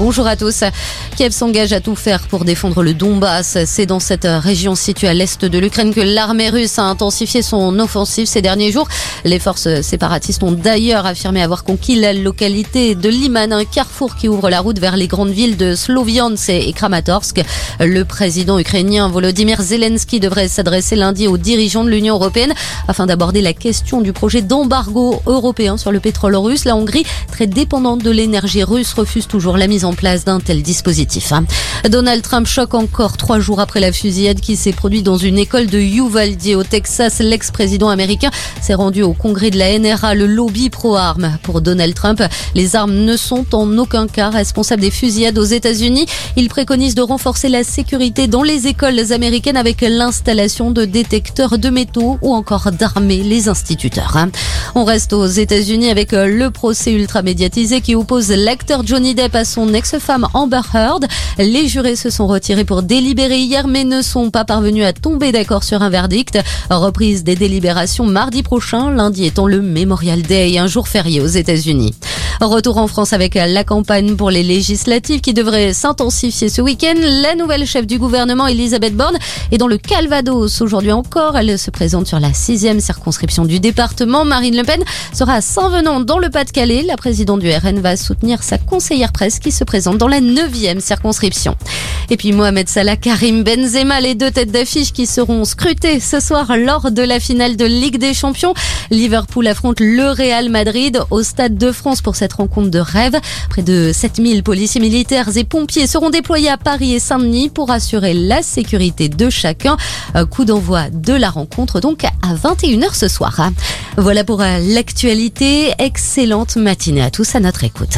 Bonjour à tous. Kiev s'engage à tout faire pour défendre le Donbass. C'est dans cette région située à l'est de l'Ukraine que l'armée russe a intensifié son offensive ces derniers jours. Les forces séparatistes ont d'ailleurs affirmé avoir conquis la localité de Liman, un carrefour qui ouvre la route vers les grandes villes de Sloviansk et Kramatorsk. Le président ukrainien Volodymyr Zelensky devrait s'adresser lundi aux dirigeants de l'Union européenne afin d'aborder la question du projet d'embargo européen sur le pétrole russe. La Hongrie, très dépendante de l'énergie russe, refuse toujours la mise en place d'un tel dispositif. Hein. Donald Trump choque encore trois jours après la fusillade qui s'est produite dans une école de Uvalde au Texas. L'ex-président américain s'est rendu au congrès de la NRA, le lobby pro-armes. Pour Donald Trump, les armes ne sont en aucun cas responsables des fusillades aux États-Unis. Il préconise de renforcer la sécurité dans les écoles américaines avec l'installation de détecteurs de métaux ou encore d'armer les instituteurs. Hein. On reste aux États-Unis avec le procès ultra médiatisé qui oppose l'acteur Johnny Depp à son ex-femme Amber Heard. Les jurés se sont retirés pour délibérer hier mais ne sont pas parvenus à tomber d'accord sur un verdict. Reprise des délibérations mardi prochain, lundi étant le Memorial Day, un jour férié aux États-Unis. Retour en France avec la campagne pour les législatives qui devrait s'intensifier ce week-end. La nouvelle chef du gouvernement, Elisabeth Borne, est dans le Calvados. Aujourd'hui encore, elle se présente sur la sixième circonscription du département. Marine Le Pen sera à Saint-Venant dans le Pas-de-Calais. La présidente du RN va soutenir sa conseillère presse qui se présente dans la neuvième circonscription. Et puis Mohamed Salah, Karim Benzema, les deux têtes d'affiche qui seront scrutées ce soir lors de la finale de Ligue des Champions. Liverpool affronte le Real Madrid au Stade de France pour cette rencontre de rêve. Près de 7000 policiers militaires et pompiers seront déployés à Paris et Saint-Denis pour assurer la sécurité de chacun. Coup d'envoi de la rencontre donc à 21h ce soir. Voilà pour l'actualité. Excellente matinée à tous à notre écoute.